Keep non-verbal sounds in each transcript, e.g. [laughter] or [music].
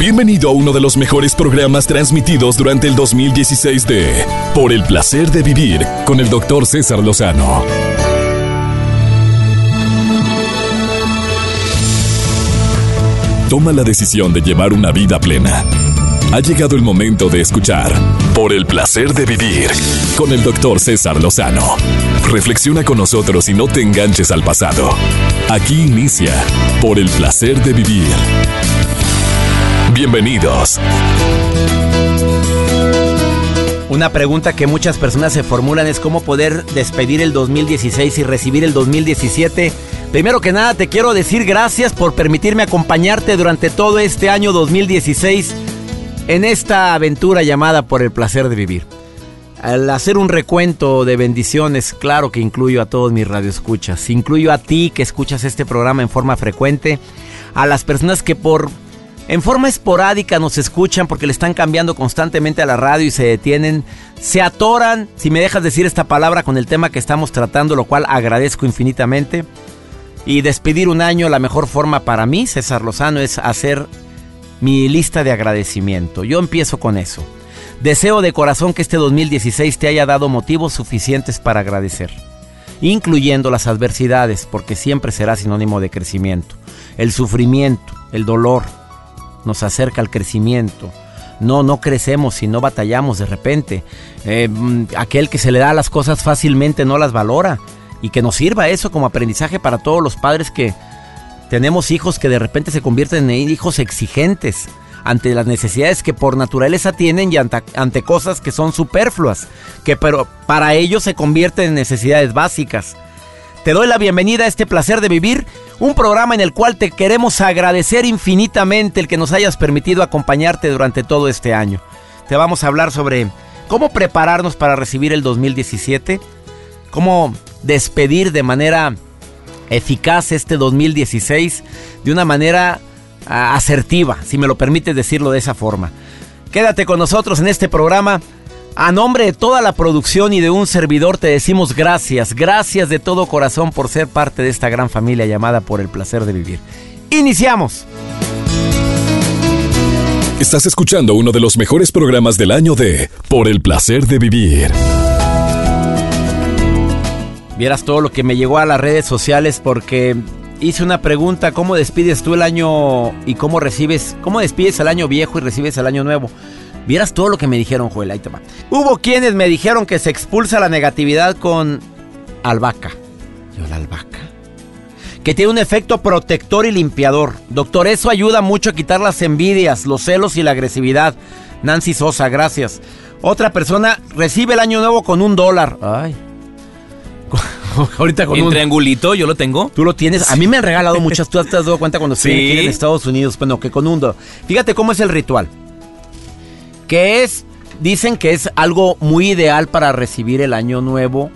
Bienvenido a uno de los mejores programas transmitidos durante el 2016 de Por el placer de vivir con el doctor César Lozano. Toma la decisión de llevar una vida plena. Ha llegado el momento de escuchar Por el placer de vivir con el doctor César Lozano. Reflexiona con nosotros y no te enganches al pasado. Aquí inicia Por el placer de vivir. Bienvenidos. Una pregunta que muchas personas se formulan es cómo poder despedir el 2016 y recibir el 2017. Primero que nada te quiero decir gracias por permitirme acompañarte durante todo este año 2016 en esta aventura llamada por el placer de vivir. Al hacer un recuento de bendiciones, claro que incluyo a todos mis radioescuchas, incluyo a ti que escuchas este programa en forma frecuente, a las personas que por en forma esporádica nos escuchan porque le están cambiando constantemente a la radio y se detienen, se atoran, si me dejas decir esta palabra, con el tema que estamos tratando, lo cual agradezco infinitamente. Y despedir un año, la mejor forma para mí, César Lozano, es hacer mi lista de agradecimiento. Yo empiezo con eso. Deseo de corazón que este 2016 te haya dado motivos suficientes para agradecer, incluyendo las adversidades, porque siempre será sinónimo de crecimiento. El sufrimiento, el dolor, nos acerca al crecimiento. No, no crecemos si no batallamos de repente. Eh, mm, aquel que se le da las cosas fácilmente no las valora. Y que nos sirva eso como aprendizaje para todos los padres que tenemos hijos que de repente se convierten en hijos exigentes ante las necesidades que por naturaleza tienen y ante, ante cosas que son superfluas, que pero para ellos se convierten en necesidades básicas. Te doy la bienvenida a este placer de vivir, un programa en el cual te queremos agradecer infinitamente el que nos hayas permitido acompañarte durante todo este año. Te vamos a hablar sobre cómo prepararnos para recibir el 2017, cómo despedir de manera eficaz este 2016 de una manera ah, asertiva, si me lo permites decirlo de esa forma. Quédate con nosotros en este programa. A nombre de toda la producción y de un servidor te decimos gracias, gracias de todo corazón por ser parte de esta gran familia llamada por el placer de vivir. Iniciamos. Estás escuchando uno de los mejores programas del año de Por el placer de vivir. Vieras todo lo que me llegó a las redes sociales porque hice una pregunta, ¿cómo despides tú el año y cómo recibes, cómo despides el año viejo y recibes el año nuevo? Vieras todo lo que me dijeron, Joel, ahí te va. Hubo quienes me dijeron que se expulsa la negatividad con albahaca. Yo, la albahaca. Que tiene un efecto protector y limpiador. Doctor, eso ayuda mucho a quitar las envidias, los celos y la agresividad. Nancy Sosa, gracias. Otra persona recibe el año nuevo con un dólar. Ay. [laughs] Ahorita con un... triangulito, yo lo tengo. Tú lo tienes. A mí me han regalado [laughs] muchas. ¿Tú te has dado cuenta cuando estoy Sí. aquí en Estados Unidos? Bueno, que con un dólar. Fíjate cómo es el ritual. Que es, dicen que es algo muy ideal para recibir el año nuevo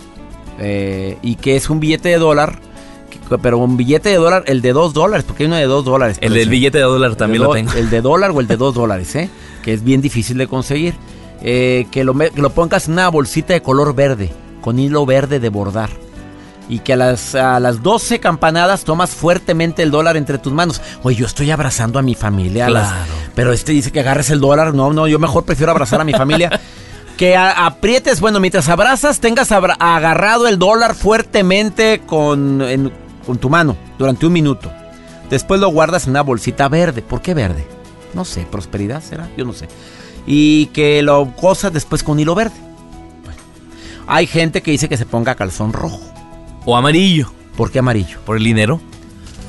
eh, y que es un billete de dólar, que- pero un billete de dólar, el de dos dólares, porque hay uno de dos dólares. El pero del sí. billete de dólar también de lo tengo. El de dólar o el de dos dólares, ¿eh? Que es bien difícil de conseguir. Eh, que, lo, que lo pongas en una bolsita de color verde, con hilo verde de bordar. Y que a las, a las 12 campanadas tomas fuertemente el dólar entre tus manos. Oye, yo estoy abrazando a mi familia. a las- Claro. pero este dice que agarres el dólar. No, no, yo mejor prefiero abrazar a mi familia. [laughs] Que a- aprietes, bueno, mientras abrazas, tengas abra- agarrado el dólar fuertemente con, en- con tu mano durante un minuto. Después lo guardas en una bolsita verde. ¿Por qué verde? No sé, prosperidad será, yo no sé. Y que lo cosas después con hilo verde. Bueno, hay gente que dice que se ponga calzón rojo. O amarillo. ¿Por qué amarillo? Por el dinero.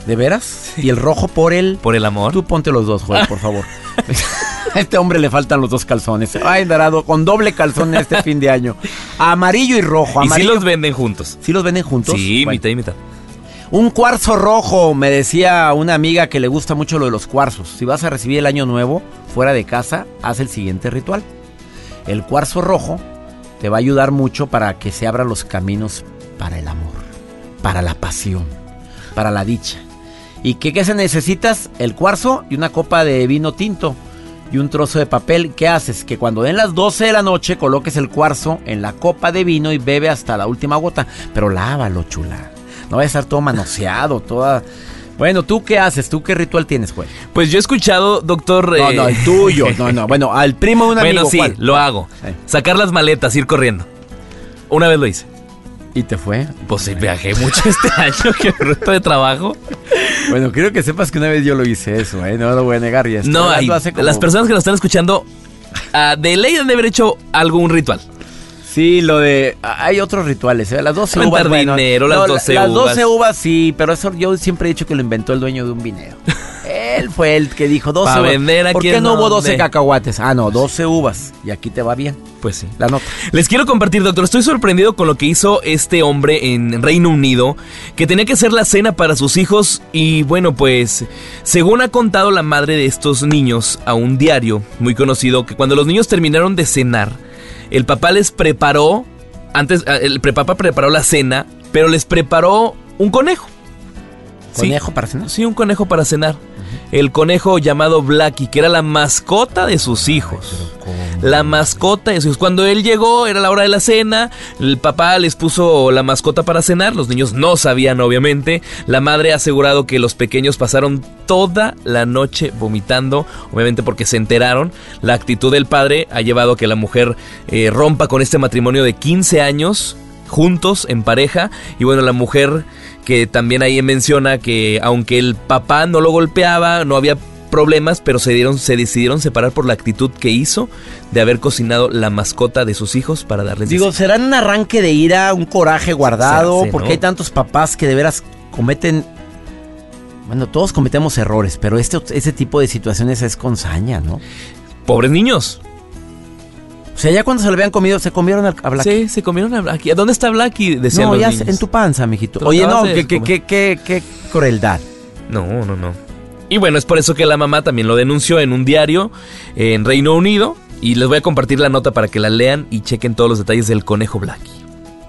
¿De veras? Y el rojo por el... Por el amor. Tú ponte los dos, Joel, por favor. [laughs] [laughs] A este hombre le faltan los dos calzones. Ay, Dorado, con doble calzón este fin de año. Amarillo y rojo. Y si Amarillo. los venden juntos. ¿Sí los venden juntos? Sí, Bueno. mitad y mitad. Un cuarzo rojo, me decía una amiga que le gusta mucho lo de los cuarzos. Si vas a recibir el año nuevo fuera de casa, haz el siguiente ritual. El cuarzo rojo te va a ayudar mucho para que se abran los caminos para el amor, para la pasión, para la dicha. ¿Y qué, qué se necesitas? El cuarzo y una copa de vino tinto y un trozo de papel. ¿Qué haces? Que cuando den las 12 de la noche coloques el cuarzo en la copa de vino y bebe hasta la última gota. Pero lávalo, chula. No vaya a estar todo manoseado, toda... Bueno, ¿tú qué haces? ¿Tú qué ritual tienes, Juan? Pues yo he escuchado, doctor... No, eh, no, el tuyo. [laughs] No, no. Bueno, al primo de un amigo. Bueno, sí, ¿cuál? lo hago. Sacar las maletas, ir corriendo. Una vez lo hice. ¿Y te fue? Pues sí, viajé mucho este [laughs] año, que bruto de trabajo. Bueno, quiero que sepas que una vez yo lo hice eso, ¿eh? No lo voy a negar. Ya No, hay- hace como- las personas que nos están escuchando, ah, de ley han de haber hecho algún ritual. Sí, lo de... Hay otros rituales, ¿eh? Las 12 Rentar uvas, bueno, dinero, las 12 Las uvas. 12 uvas, sí, pero eso yo siempre he dicho que lo inventó el dueño de un vinero. [laughs] Él fue el que dijo 12 Pa' uvas. vender ¿Por aquí qué no hubo 12 donde. cacahuates? Ah, no, 12 uvas. Y aquí te va bien. Pues sí. La nota. Les quiero compartir, doctor, estoy sorprendido con lo que hizo este hombre en Reino Unido, que tenía que hacer la cena para sus hijos y bueno, pues según ha contado la madre de estos niños a un diario muy conocido, que cuando los niños terminaron de cenar, el papá les preparó, antes, ah, el papá preparó la cena, pero les preparó un conejo. Sí. ¿Conejo para cenar? Sí, un conejo para cenar. El conejo llamado Blackie, que era la mascota de sus hijos. La mascota de sus hijos. Cuando él llegó, era la hora de la cena. El papá les puso la mascota para cenar. Los niños no sabían, obviamente. La madre ha asegurado que los pequeños pasaron toda la noche vomitando. Obviamente porque se enteraron. La actitud del padre ha llevado a que la mujer eh, rompa con este matrimonio de 15 años juntos en pareja y bueno la mujer que también ahí menciona que aunque el papá no lo golpeaba no había problemas pero se dieron se decidieron separar por la actitud que hizo de haber cocinado la mascota de sus hijos para darles Digo, ¿será un arranque de ira, un coraje guardado? Hace, porque ¿no? hay tantos papás que de veras cometen... Bueno, todos cometemos errores, pero este, ese tipo de situaciones es con saña, ¿no? pobres niños O sea, ya cuando se lo habían comido, se comieron al- a Black. sí se comieron a Blackie ¿dónde está Blackie? decían no, los ya niños. en tu panza, mijito. Oye, no, qué, qué, qué, qué, crueldad. No, no, no. Y bueno, es por eso que la mamá también lo denunció en un diario eh, en Reino Unido. Y les voy a compartir la nota para que la lean y chequen todos los detalles del conejo Blackie.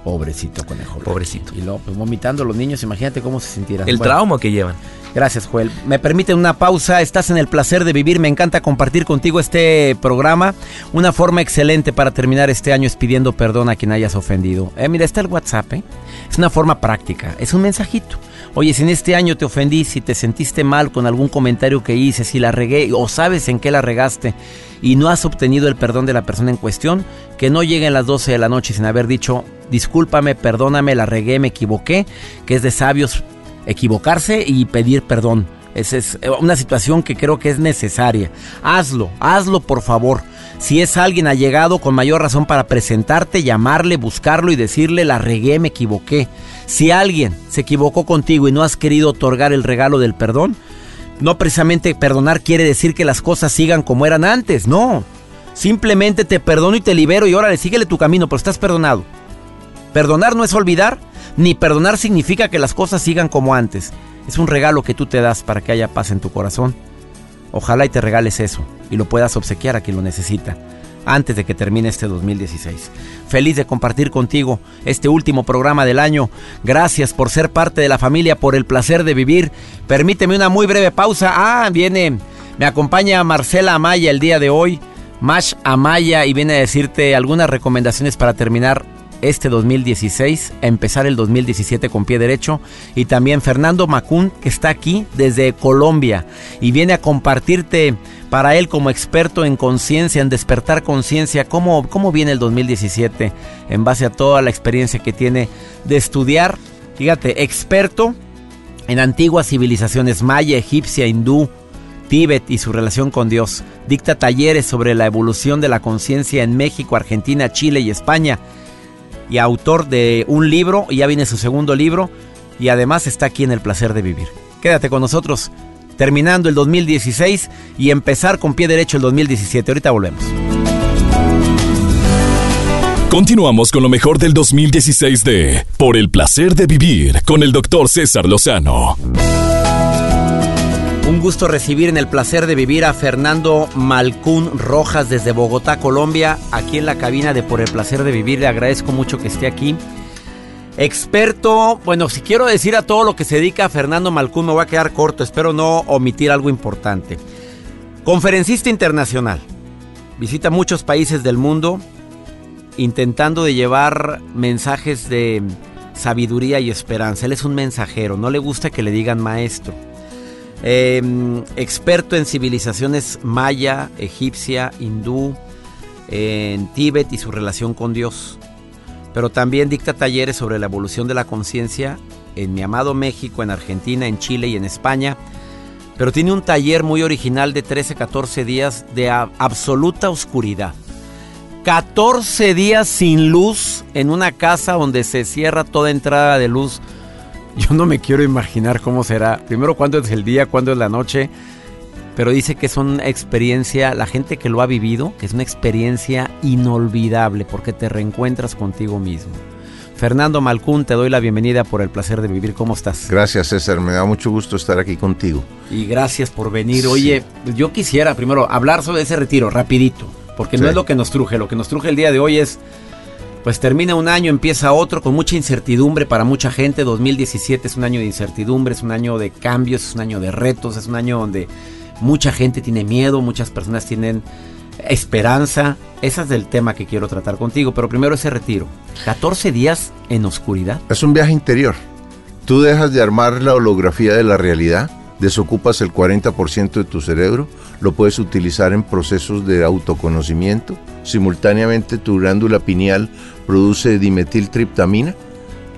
Pobrecito conejo. Pobrecito. Y luego, pues, vomitando los niños, imagínate cómo se sintieran. El Bueno, trauma que llevan. Gracias, Joel. Me permiten una pausa. Estás en el placer de vivir. Me encanta compartir contigo este programa. Una forma excelente para terminar este año es pidiendo perdón a quien hayas ofendido. Eh, mira, está el WhatsApp. ¿eh? Es una forma práctica. Es un mensajito. Oye, si en este año te ofendí, si te sentiste mal con algún comentario que hice, si la regué o sabes en qué la regaste y no has obtenido el perdón de la persona en cuestión, que no lleguen las 12 de la noche sin haber dicho, discúlpame, perdóname, la regué, me equivoqué, que es de sabios equivocarse y pedir perdón. Esa es eh, una situación que creo que es necesaria. Hazlo, hazlo por favor. Si es alguien allegado, con mayor razón para presentarte, llamarle, buscarlo y decirle la regué, me equivoqué. Si alguien se equivocó contigo y no has querido otorgar el regalo del perdón, no precisamente perdonar quiere decir que las cosas sigan como eran antes, no. Simplemente te perdono y te libero y órale, síguele tu camino, pero estás perdonado. Perdonar no es olvidar, ni perdonar significa que las cosas sigan como antes. Es un regalo que tú te das para que haya paz en tu corazón. Ojalá y te regales eso y lo puedas obsequiar a quien lo necesita antes de que termine este 2016. Feliz de compartir contigo este último programa del año. Gracias por ser parte de la familia, por el placer de vivir. Permíteme una muy breve pausa. Ah, viene, me acompaña Marcela Amaya el día de hoy. Mash Amaya y viene a decirte algunas recomendaciones para terminar este 2016, a empezar el 2017 con pie derecho. Y también Fernando Macún, que está aquí desde Colombia y viene a compartirte para él como experto en conciencia, en despertar conciencia, cómo, cómo viene el 2017 en base a toda la experiencia que tiene de estudiar. Fíjate, experto en antiguas civilizaciones maya, egipcia, hindú, Tíbet y su relación con Dios. Dicta talleres sobre la evolución de la conciencia en México, Argentina, Chile y España. Y autor de un libro, y ya viene su segundo libro, y además está aquí en el placer de vivir. Quédate con nosotros, terminando el 2016 y empezar con pie derecho el 2017. Ahorita volvemos. Continuamos con lo mejor del 2016 de Por el placer de vivir con el doctor César Lozano. Un gusto recibir en el placer de vivir a Fernando Malcún Rojas desde Bogotá, Colombia, aquí en la cabina de Por el placer de vivir. Le agradezco mucho que esté aquí. Experto, bueno, si quiero decir a todo lo que se dedica a Fernando Malcún, me voy a quedar corto, espero no omitir algo importante. Conferencista internacional, visita muchos países del mundo intentando de llevar mensajes de sabiduría y esperanza. Él es un mensajero, no le gusta que le digan maestro. Em, experto en civilizaciones maya, egipcia, hindú, en Tíbet y su relación con Dios. Pero también dicta talleres sobre la evolución de la conciencia en mi amado México, en Argentina, en Chile y en España. Pero tiene un taller muy original de 13-14 días de absoluta oscuridad. 14 días sin luz en una casa donde se cierra toda entrada de luz. Yo no me quiero imaginar cómo será. Primero, cuándo es el día, cuándo es la noche. Pero dice que es una experiencia, la gente que lo ha vivido, que es una experiencia inolvidable porque te reencuentras contigo mismo. Fernando Malcún, te doy la bienvenida por el placer de vivir. ¿Cómo estás? Gracias, César. Me da mucho gusto estar aquí contigo. Y gracias por venir. Oye, yo quisiera primero hablar sobre ese retiro, rapidito. Porque no es lo que nos truje, lo que nos truje el día de hoy es, pues termina un año, empieza otro con mucha incertidumbre para mucha gente. 2017 es un año de incertidumbre, es un año de cambios, es un año de retos, es un año donde mucha gente tiene miedo, muchas personas tienen esperanza. Ese es el tema que quiero tratar contigo, pero primero ese retiro. 14 días en oscuridad. Es un viaje interior. Tú dejas de armar la holografía de la realidad, desocupas el 40% de tu cerebro lo puedes utilizar en procesos de autoconocimiento. Simultáneamente tu glándula pineal produce dimetiltriptamina.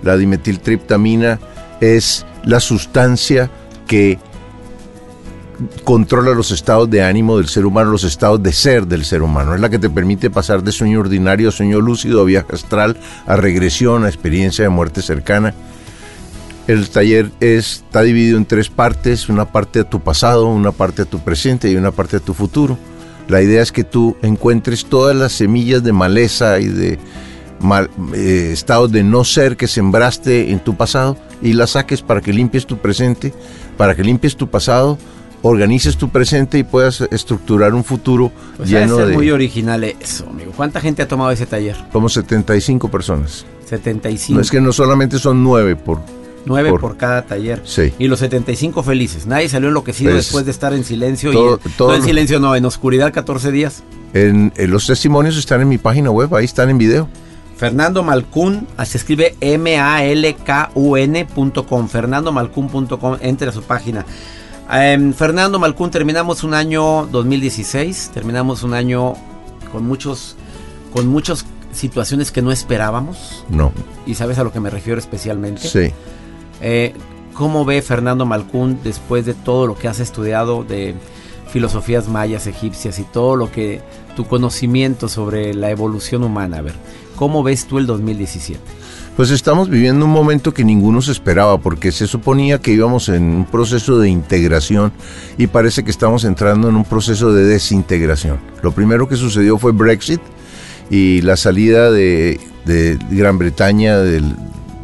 La dimetiltriptamina es la sustancia que controla los estados de ánimo del ser humano, los estados de ser del ser humano. Es la que te permite pasar de sueño ordinario a sueño lúcido, a viaje astral, a regresión, a experiencia de muerte cercana. El taller está dividido en tres partes, una parte de tu pasado, una parte de tu presente y una parte de tu futuro. La idea es que tú encuentres todas las semillas de maleza y de eh, estados de no ser que sembraste en tu pasado y las saques para que limpies tu presente, para que limpies tu pasado, organices tu presente y puedas estructurar un futuro pues lleno de... muy original eso, amigo. ¿Cuánta gente ha tomado ese taller? Como 75 personas. 75. No es que no solamente son nueve por 9 por, cada taller. Sí. Y los 75 felices. Nadie salió enloquecido pues, después de estar en silencio. y no en silencio, no, en oscuridad 14 días. En, los testimonios están en mi página web, ahí están en video. Fernando Malcún, se escribe M-A-L-K-U-N.com. FernandoMalcún.com, entre a su página. Em, Fernando Malcún, terminamos un año 2016, terminamos un año con muchos, con muchas situaciones que no esperábamos. No. Y sabes a lo que me refiero especialmente. Sí. Eh, ¿Cómo ve Fernando Malcún después de todo lo que has estudiado de filosofías mayas, egipcias y todo lo que tu conocimiento sobre la evolución humana? A ver, ¿cómo ves tú el 2017? Pues estamos viviendo un momento que ninguno se esperaba porque se suponía que íbamos en un proceso de integración y parece que estamos entrando en un proceso de desintegración. Lo primero que sucedió fue Brexit y la salida de, Gran Bretaña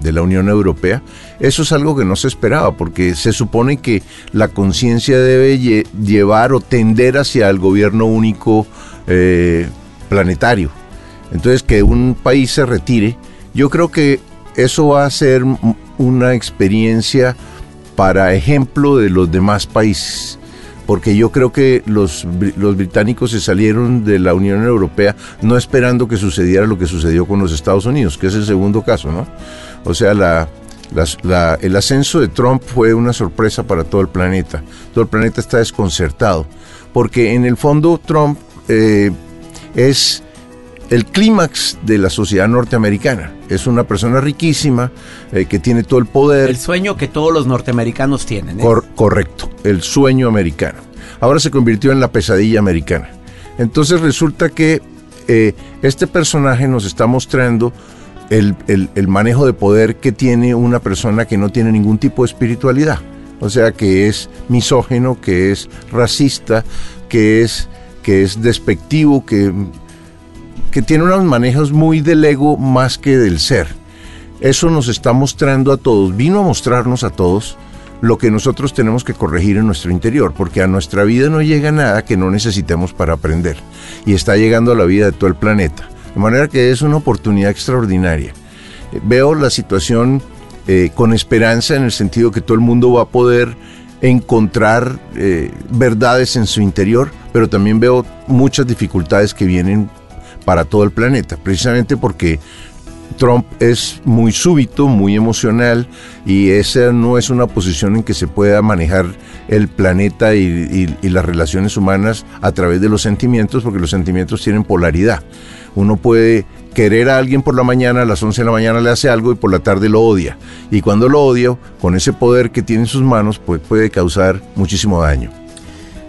de la Unión Europea eso es algo que no se esperaba, porque se supone que la conciencia debe llevar o tender hacia el gobierno único eh, planetario. Entonces, que un país se retire, yo creo que eso va a ser una experiencia para ejemplo de los demás países porque yo creo que los, los, británicos se salieron de la Unión Europea no esperando que sucediera lo que sucedió con los Estados Unidos, que es el segundo caso, ¿no? O sea, la, el ascenso de Trump fue una sorpresa para todo el planeta. Todo el planeta está desconcertado, porque en el fondo Trump eh, es el clímax de la sociedad norteamericana. Es una persona riquísima eh, que tiene todo el poder. El sueño que todos los norteamericanos tienen. ¿eh? correcto, el sueño americano. Ahora se convirtió en la pesadilla americana. Entonces resulta que este personaje nos está mostrando el, manejo de poder que tiene una persona que no tiene ningún tipo de espiritualidad. O sea, que es misógeno, que es racista, que es, que es despectivo, que, que tiene unos manejos muy del ego más que del ser. Eso nos está mostrando a todos, vino a mostrarnos a todos lo que nosotros tenemos que corregir en nuestro interior, porque a nuestra vida no llega nada que no necesitemos para aprender. Y está llegando a la vida de todo el planeta. De manera que es una oportunidad extraordinaria. Eh, veo la situación eh, con esperanza en el sentido que todo el mundo va a poder encontrar eh, verdades en su interior, pero también veo muchas dificultades que vienen para todo el planeta, precisamente porque Trump es muy súbito, muy emocional y esa no es una posición en que se pueda manejar el planeta y, las relaciones humanas a través de los sentimientos, porque los sentimientos tienen polaridad. Uno puede querer a alguien por la mañana, a las 11 de la mañana le hace algo y por la tarde lo odia. Y cuando lo odia, con ese poder que tiene en sus manos, pues puede causar muchísimo daño.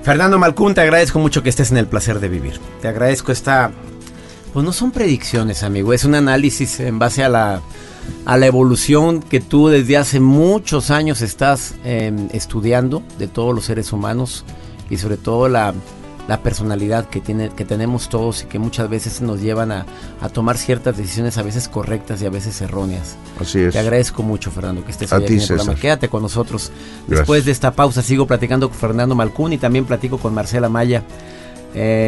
Fernando Malcún, te agradezco mucho que estés en el placer de vivir. Te agradezco esta pues no son predicciones, amigo, es un análisis en base a la, a la evolución que tú desde hace muchos años estás em, estudiando de todos los seres humanos y sobre todo la, personalidad que, tiene, que tenemos todos y que muchas veces nos llevan a, tomar ciertas decisiones a veces correctas y a veces erróneas. Así es. Te agradezco mucho, Fernando, que estés aquí en el programa. Quédate con nosotros. Después de esta pausa sigo platicando con Fernando Malcún y también platico con Marcela Maya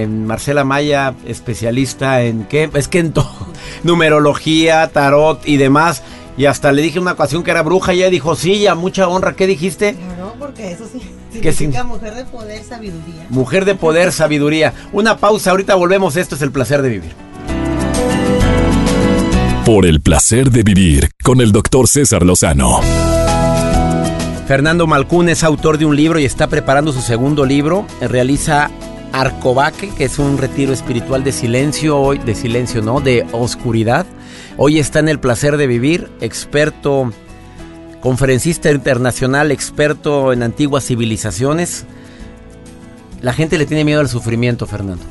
Marcela Maya, especialista en qué, es que en todo, [laughs] numerología, tarot y demás. Y hasta le dije una ocasión que era bruja y ella dijo, sí, ya mucha honra. ¿Qué dijiste? No, porque eso [laughs] sí significa mujer de poder, sabiduría. Mujer de poder, sabiduría. Una pausa, ahorita volvemos. Esto es el placer de vivir. Por el placer de vivir con el doctor César Lozano. Fernando Malcún es autor de un libro y está preparando su segundo libro. Realiza Arcobaque, que es un retiro espiritual de silencio hoy, de silencio no, de oscuridad. Hoy está en el placer de vivir, experto, conferencista internacional, experto en antiguas civilizaciones. La gente le tiene miedo al sufrimiento, Fernando.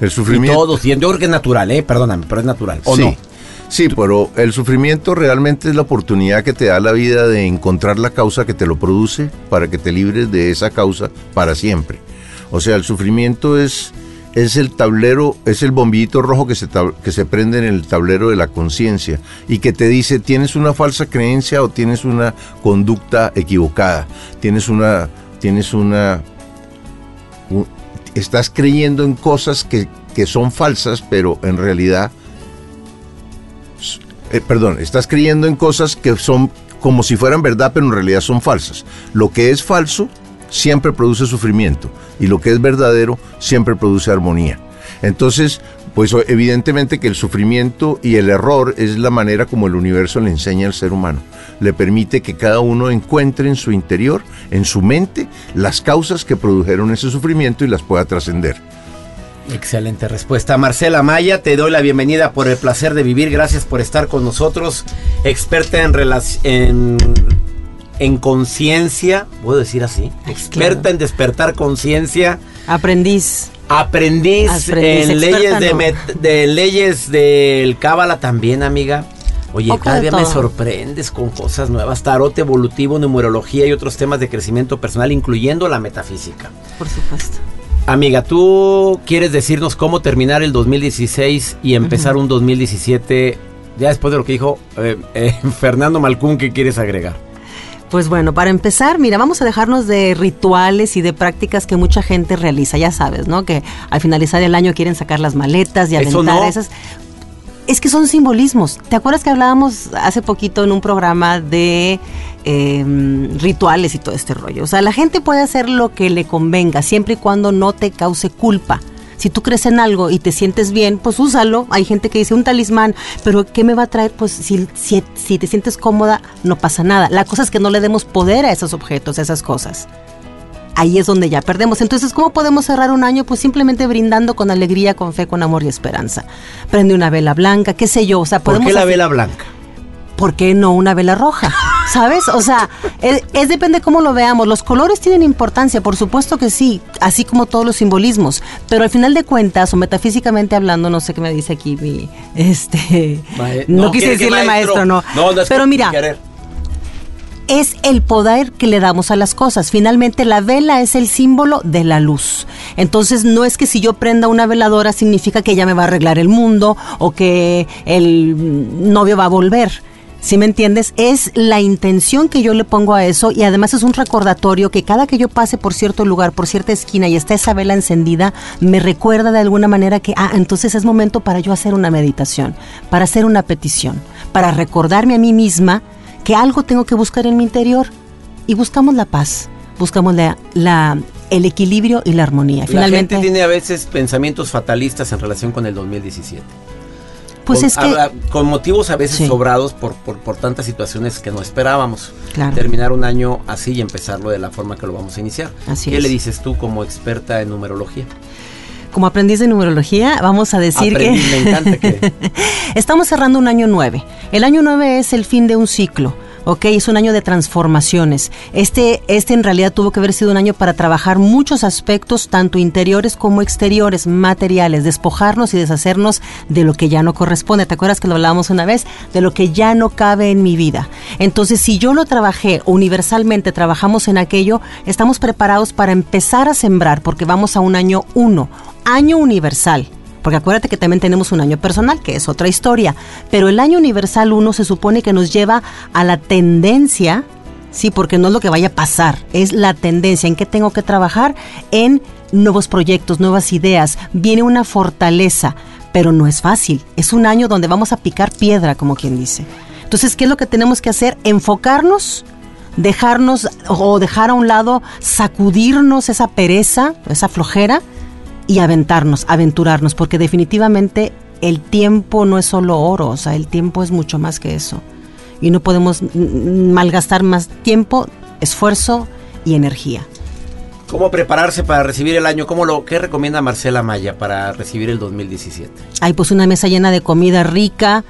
El sufrimiento. Y todos, yo creo que es natural, ¿eh? Perdóname, pero es natural. ¿O sí. no? Sí, pero el sufrimiento realmente es la oportunidad que te da la vida de encontrar la causa que te lo produce para que te libres de esa causa para siempre. O sea, el sufrimiento es, es el tablero, es el bombillito rojo que se, que se prende en el tablero de la conciencia y que te dice tienes una falsa creencia o tienes una conducta equivocada, tienes una, tienes una, estás creyendo en cosas que, que son falsas, pero en realidad, eh, perdón, estás creyendo en cosas que son como si fueran verdad, pero en realidad son falsas. Lo que es falso siempre produce sufrimiento y lo que es verdadero siempre produce armonía. Entonces, pues evidentemente que el sufrimiento y el error es la manera como el universo le enseña al ser humano. Le permite que cada uno encuentre en su interior, en su mente, las causas que produjeron ese sufrimiento y las pueda trascender. Excelente respuesta. Marcela Maya, te doy la bienvenida por el placer de vivir. Gracias por estar con nosotros. Experta en, en en conciencia, puedo decir así, experta en despertar conciencia. Aprendiz. Aprendiz, en leyes de, de, leyes del Cábala también, amiga. Oye, cada día me sorprendes con cosas nuevas, tarot evolutivo, numerología y otros temas de crecimiento personal, incluyendo la metafísica. Por supuesto. Amiga, ¿tú quieres decirnos cómo terminar el 2016 y empezar un 2017? Ya después de lo que dijo eh, eh, [laughs] Fernando Malcún, ¿qué quieres agregar? Pues bueno, para empezar, mira, vamos a dejarnos de rituales y de prácticas que mucha gente realiza, ya sabes, ¿no? Que al finalizar el año quieren sacar las maletas y aventar esas. Es que son simbolismos. ¿Te acuerdas que hablábamos hace poquito en un programa de em, rituales y todo este rollo? O sea, la gente puede hacer lo que le convenga, siempre y cuando no te cause culpa. Si tú crees en algo y te sientes bien, pues úsalo. Hay gente que dice un talismán, pero ¿qué me va a traer? Pues si, si, te sientes cómoda, no pasa nada. La cosa es que no le demos poder a esos objetos, a esas cosas ahí es donde ya perdemos. Entonces, ¿cómo podemos cerrar un año? Pues simplemente brindando con alegría, con fe, con amor y esperanza. Prende una vela blanca, qué sé yo. O sea, ¿Por qué la vela blanca? ¿Por qué no una vela roja? ¿Sabes? O sea, es, depende cómo lo veamos. Los colores tienen importancia, por supuesto que sí, así como todos los simbolismos. Pero al final de cuentas, o metafísicamente hablando, no sé qué me dice aquí mi, este, [laughs] no, quise decirle maestro, no. no, no Pero mira, es el poder que le damos a las cosas. Finalmente la vela es el símbolo de la luz. Entonces no es que si yo prenda una veladora significa que ella me va a arreglar el mundo o que el novio va a volver si me entiendes? Es la intención que yo le pongo a eso y además es un recordatorio que cada que yo pase por cierto lugar, por cierta esquina y está esa vela encendida, me recuerda de alguna manera que, ah, entonces es momento para yo hacer una meditación, para hacer una petición, para recordarme a mí misma que algo tengo que buscar en mi interior y buscamos la paz, buscamos la, la el equilibrio y la armonía. Finalmente, la gente tiene a veces pensamientos fatalistas en relación con el 2017. Pues con, es que- con motivos a veces Sí. sobrados por, por, por tantas situaciones que no esperábamos. Claro. Terminar un año así y empezarlo de la forma que lo vamos a iniciar. Así ¿Qué es. le dices tú como experta en numerología? Como aprendiz de numerología, vamos a decir Aprendiz, que... me encanta que... [laughs] Estamos cerrando un año 9. El año 9 es el fin de un ciclo. Ok, es un año de transformaciones. Este, este en realidad tuvo que haber sido un año para trabajar muchos aspectos, tanto interiores como exteriores, materiales, despojarnos y deshacernos de lo que ya no corresponde. ¿Te acuerdas que lo hablábamos una vez? De lo que ya no cabe en mi vida. Entonces, si yo lo trabajé universalmente, trabajamos en aquello, estamos preparados para empezar a sembrar, porque vamos a un año 1, año universal. Porque acuérdate que también tenemos un año personal, que es otra historia. Pero el año universal 1 se supone que nos lleva a la tendencia, sí, porque no es lo que vaya a pasar, es la tendencia en que tengo que trabajar en nuevos proyectos, nuevas ideas. Viene una fortaleza, pero no es fácil. Es un año donde vamos a picar piedra, como quien dice. Entonces, ¿qué es lo que tenemos que hacer? Enfocarnos dejarnos o dejar a un lado, sacudirnos esa pereza, esa flojera y aventarnos, aventurarnos, porque definitivamente el tiempo no es solo oro, o sea, el tiempo es mucho más que eso. Y no podemos malgastar más tiempo, esfuerzo y energía. ¿Cómo prepararse para recibir el año? ¿Cómo lo, ¿Qué recomienda Marcela Maya para recibir el 2017? Hay pues una mesa llena de comida rica,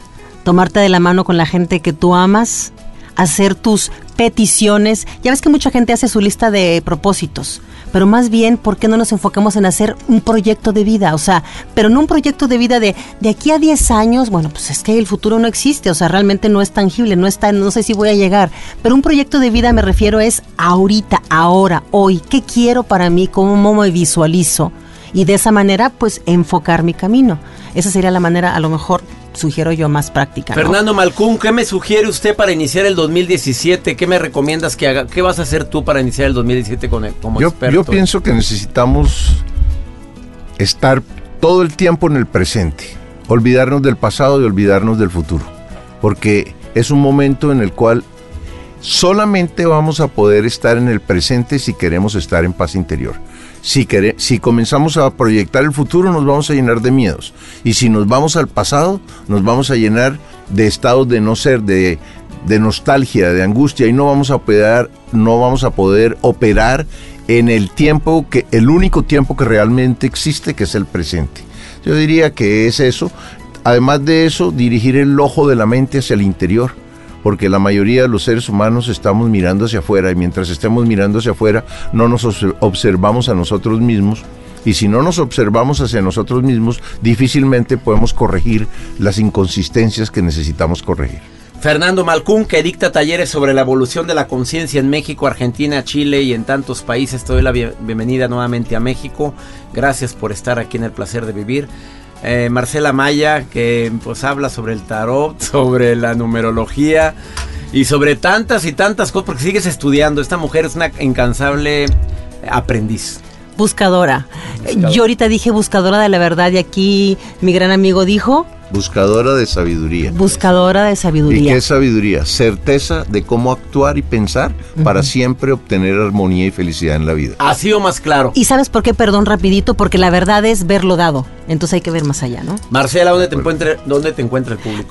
tomarte de la mano con la gente que tú amas, hacer tus peticiones. Ya ves que mucha gente hace su lista de propósitos, pero más bien, ¿por qué no nos enfocamos en hacer un proyecto de vida? O sea, pero no un proyecto de vida de de aquí a 10 años, bueno, pues es que el futuro no existe, o sea, realmente no es tangible, no está, no sé si voy a llegar, pero un proyecto de vida me refiero es ahorita, ahora, hoy, ¿qué quiero para mí? ¿Cómo me visualizo? Y de esa manera, pues, enfocar mi camino. Esa sería la manera, a lo mejor, sugiero yo, más práctica. ¿no? Fernando Malcún, ¿qué me sugiere usted para iniciar el 2017? ¿Qué me recomiendas que haga? ¿Qué vas a hacer tú para iniciar el 2017 con el, como Yo, experto? yo pienso que necesitamos estar todo el tiempo en el presente, olvidarnos del pasado y olvidarnos del futuro, porque es un momento en el cual solamente vamos a poder estar en el presente si queremos estar en paz interior. Si, si comenzamos a proyectar el futuro nos vamos a llenar de miedos y si nos vamos al pasado nos vamos a llenar de estados de no ser, de, nostalgia, de angustia y no vamos a poder, no vamos a poder operar en el tiempo que el único tiempo que realmente existe que es el presente. Yo diría que es eso. Además de eso, dirigir el ojo de la mente hacia el interior porque la mayoría de los seres humanos estamos mirando hacia afuera y mientras estemos mirando hacia afuera no nos obs- observamos a nosotros mismos y si no nos observamos hacia nosotros mismos difícilmente podemos corregir las inconsistencias que necesitamos corregir. Fernando Malcún, que dicta talleres sobre la evolución de la conciencia en México, Argentina, Chile y en tantos países. Te doy la bien- bienvenida nuevamente a México. Gracias por estar aquí en el placer de vivir. Eh, Marcela Maya, que pues habla sobre el tarot, [laughs] sobre la numerología y sobre tantas y tantas cosas, porque sigues estudiando. Esta mujer es una incansable aprendiz. Buscadora. Buscadora. Yo ahorita dije buscadora de la verdad y aquí mi gran amigo dijo Buscadora de sabiduría. buscadora de ¿Y sabiduría. qué es sabiduría? Certeza de cómo actuar y pensar para siempre obtener armonía y felicidad en la vida. Así o más claro. ¿Y sabes por qué? Perdón, rapidito, porque la verdad es verlo dado. Entonces hay que ver más allá, ¿no? Marcela, ¿dónde te encuentra, dónde te encuentra el público?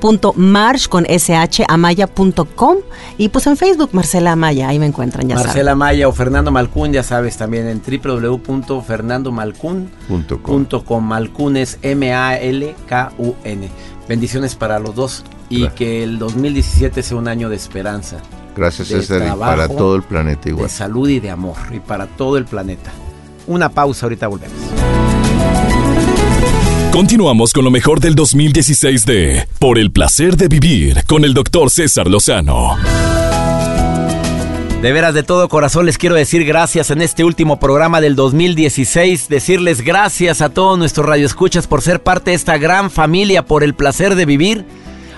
www.march con sh amaya.com y pues en Facebook Marcela Amaya, ahí me encuentran, ya Marcela Maya o Fernando Malcún, ya sabes, también en www.fernandomalcún.com. Punto Malcún es M-A-L-K-U-N. Bendiciones para los dos y Claro. que el 2017 sea un año de esperanza, Gracias de César y trabajo, para todo el planeta igual. de salud y de amor y para todo el planeta. Una pausa, ahorita volvemos. Continuamos con lo mejor del 2016 de Por el placer de vivir con el doctor César Lozano. De veras, de todo corazón les quiero decir gracias en este último programa del 2016. Decirles gracias a todos nuestros radioescuchas por ser parte de esta gran familia, por el placer de vivir.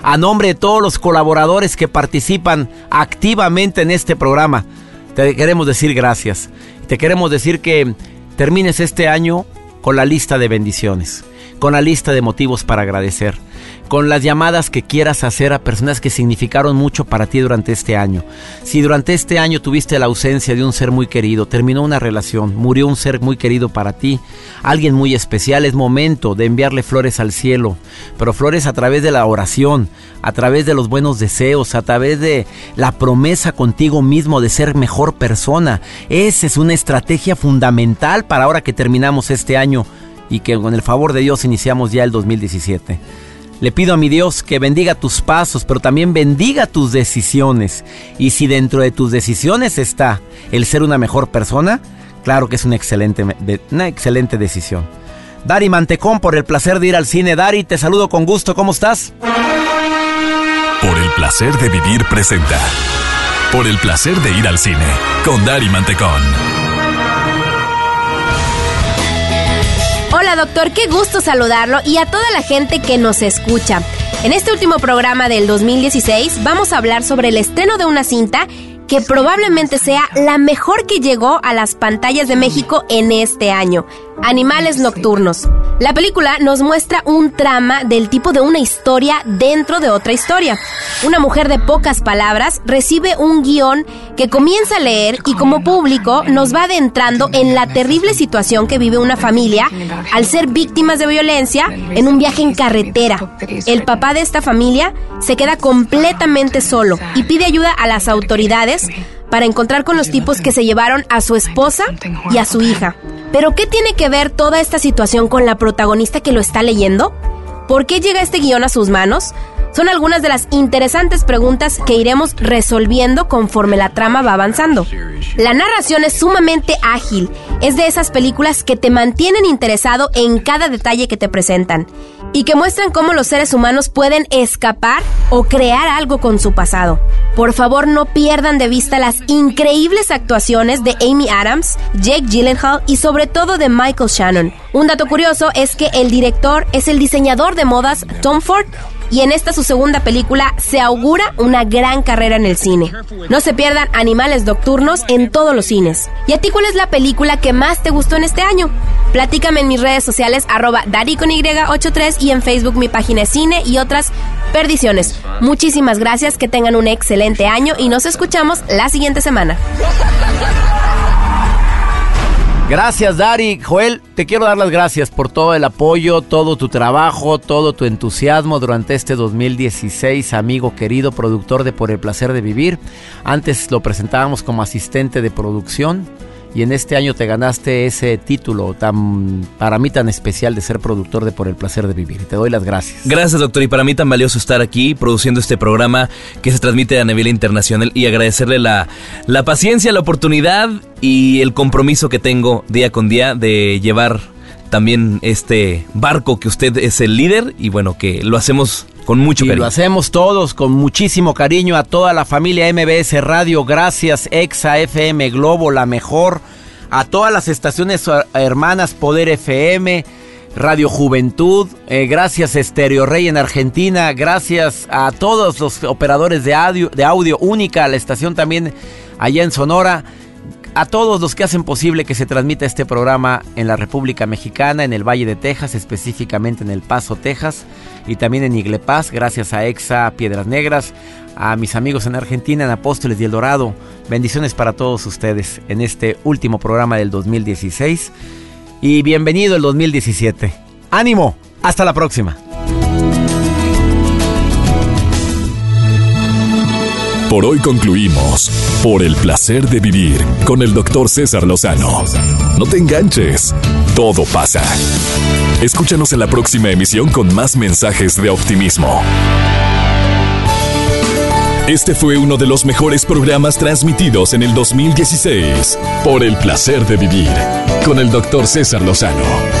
A nombre de todos los colaboradores que participan activamente en este programa, te queremos decir gracias. Te queremos decir que termines este año con la lista de bendiciones, con la lista de motivos para agradecer. con las llamadas que quieras hacer a personas que significaron mucho para ti durante este año. Si durante este año tuviste la ausencia de un ser muy querido, terminó una relación, murió un ser muy querido para ti, alguien muy especial, es momento de enviarle flores al cielo, pero flores a través de la oración, a través de los buenos deseos, a través de la promesa contigo mismo de ser mejor persona. Esa es una estrategia fundamental para ahora que terminamos este año y que con el favor de Dios iniciamos ya el 2017. Le pido a mi Dios que bendiga tus pasos, pero también bendiga tus decisiones. Y si dentro de tus decisiones está el ser una mejor persona, claro que es una excelente, una excelente decisión. Dari Mantecón, por el placer de ir al cine. Dari, te saludo con gusto. ¿Cómo estás? Por el placer de vivir presenta. Por el placer de ir al cine. Con Dari Mantecón. Hola doctor, qué gusto saludarlo y a toda la gente que nos escucha. En este último programa del 2016 vamos a hablar sobre el estreno de una cinta que probablemente sea la mejor que llegó a las pantallas de México en este año, Animales Nocturnos. La película nos muestra un trama del tipo de una historia dentro de otra historia. Una mujer de pocas palabras recibe un guion que comienza a leer y como público nos va adentrando en la terrible situación que vive una familia al ser víctimas de violencia en un viaje en carretera. El papá de esta familia se queda completamente solo y pide ayuda a las autoridades para encontrar con los tipos que se llevaron a su esposa y a su hija. Pero ¿qué tiene que ver toda esta situación con la protagonista que lo está leyendo? ¿Por qué llega este guion a sus manos? Son algunas de las interesantes preguntas que iremos resolviendo conforme la trama va avanzando. La narración es sumamente ágil, es de esas películas que te mantienen interesado en cada detalle que te presentan y que muestran cómo los seres humanos pueden escapar o crear algo con su pasado. Por favor, no pierdan de vista las increíbles actuaciones de Amy Adams, Jake Gyllenhaal y sobre todo de Michael Shannon. Un dato curioso es que el director es el diseñador de modas Tom Ford y en esta su segunda película se augura una gran carrera en el cine. No se pierdan Animales Nocturnos en todos los cines. ¿Y a ti cuál es la película que más te gustó en este año? Platícame en mis redes sociales arroba y y en Facebook mi página de cine y otras perdiciones. Muchísimas gracias, que tengan un excelente año y nos escuchamos la siguiente semana. Gracias, Dari. Joel, te quiero dar las gracias por todo el apoyo, todo tu trabajo, todo tu entusiasmo durante este 2016, amigo querido, productor de Por el Placer de Vivir. Antes lo presentábamos como asistente de producción y en este año te ganaste ese título tan para mí tan especial de ser productor de Por el placer de vivir. Te doy las gracias. Gracias, doctor, y para mí tan valioso estar aquí produciendo este programa que se transmite a nivel internacional y agradecerle la, la paciencia, la oportunidad y el compromiso que tengo día con día de llevar también este barco que usted es el líder y bueno, que lo hacemos con mucho cariño. lo hacemos todos con muchísimo cariño a toda la familia MBS Radio. Gracias, Exa FM Globo, la mejor. A todas las estaciones hermanas Poder FM, Radio Juventud. Eh, gracias, Estéreo Rey en Argentina. Gracias a todos los operadores de audio, de audio única, a la estación también allá en Sonora a todos los que hacen posible que se transmita este programa en la República Mexicana, en el Valle de Texas, específicamente en El Paso, Texas, y también en Iglepaz, gracias a EXA Piedras Negras, a mis amigos en Argentina, en Apóstoles y El Dorado. Bendiciones para todos ustedes en este último programa del 2016 y bienvenido el 2017. ¡Ánimo! Hasta la próxima. Por hoy concluimos Por el placer de vivir con el doctor César Lozano. No te enganches, todo pasa. Escúchanos en la próxima emisión con más mensajes de optimismo. Este fue uno de los mejores programas transmitidos en el 2016 por el placer de vivir con el doctor César Lozano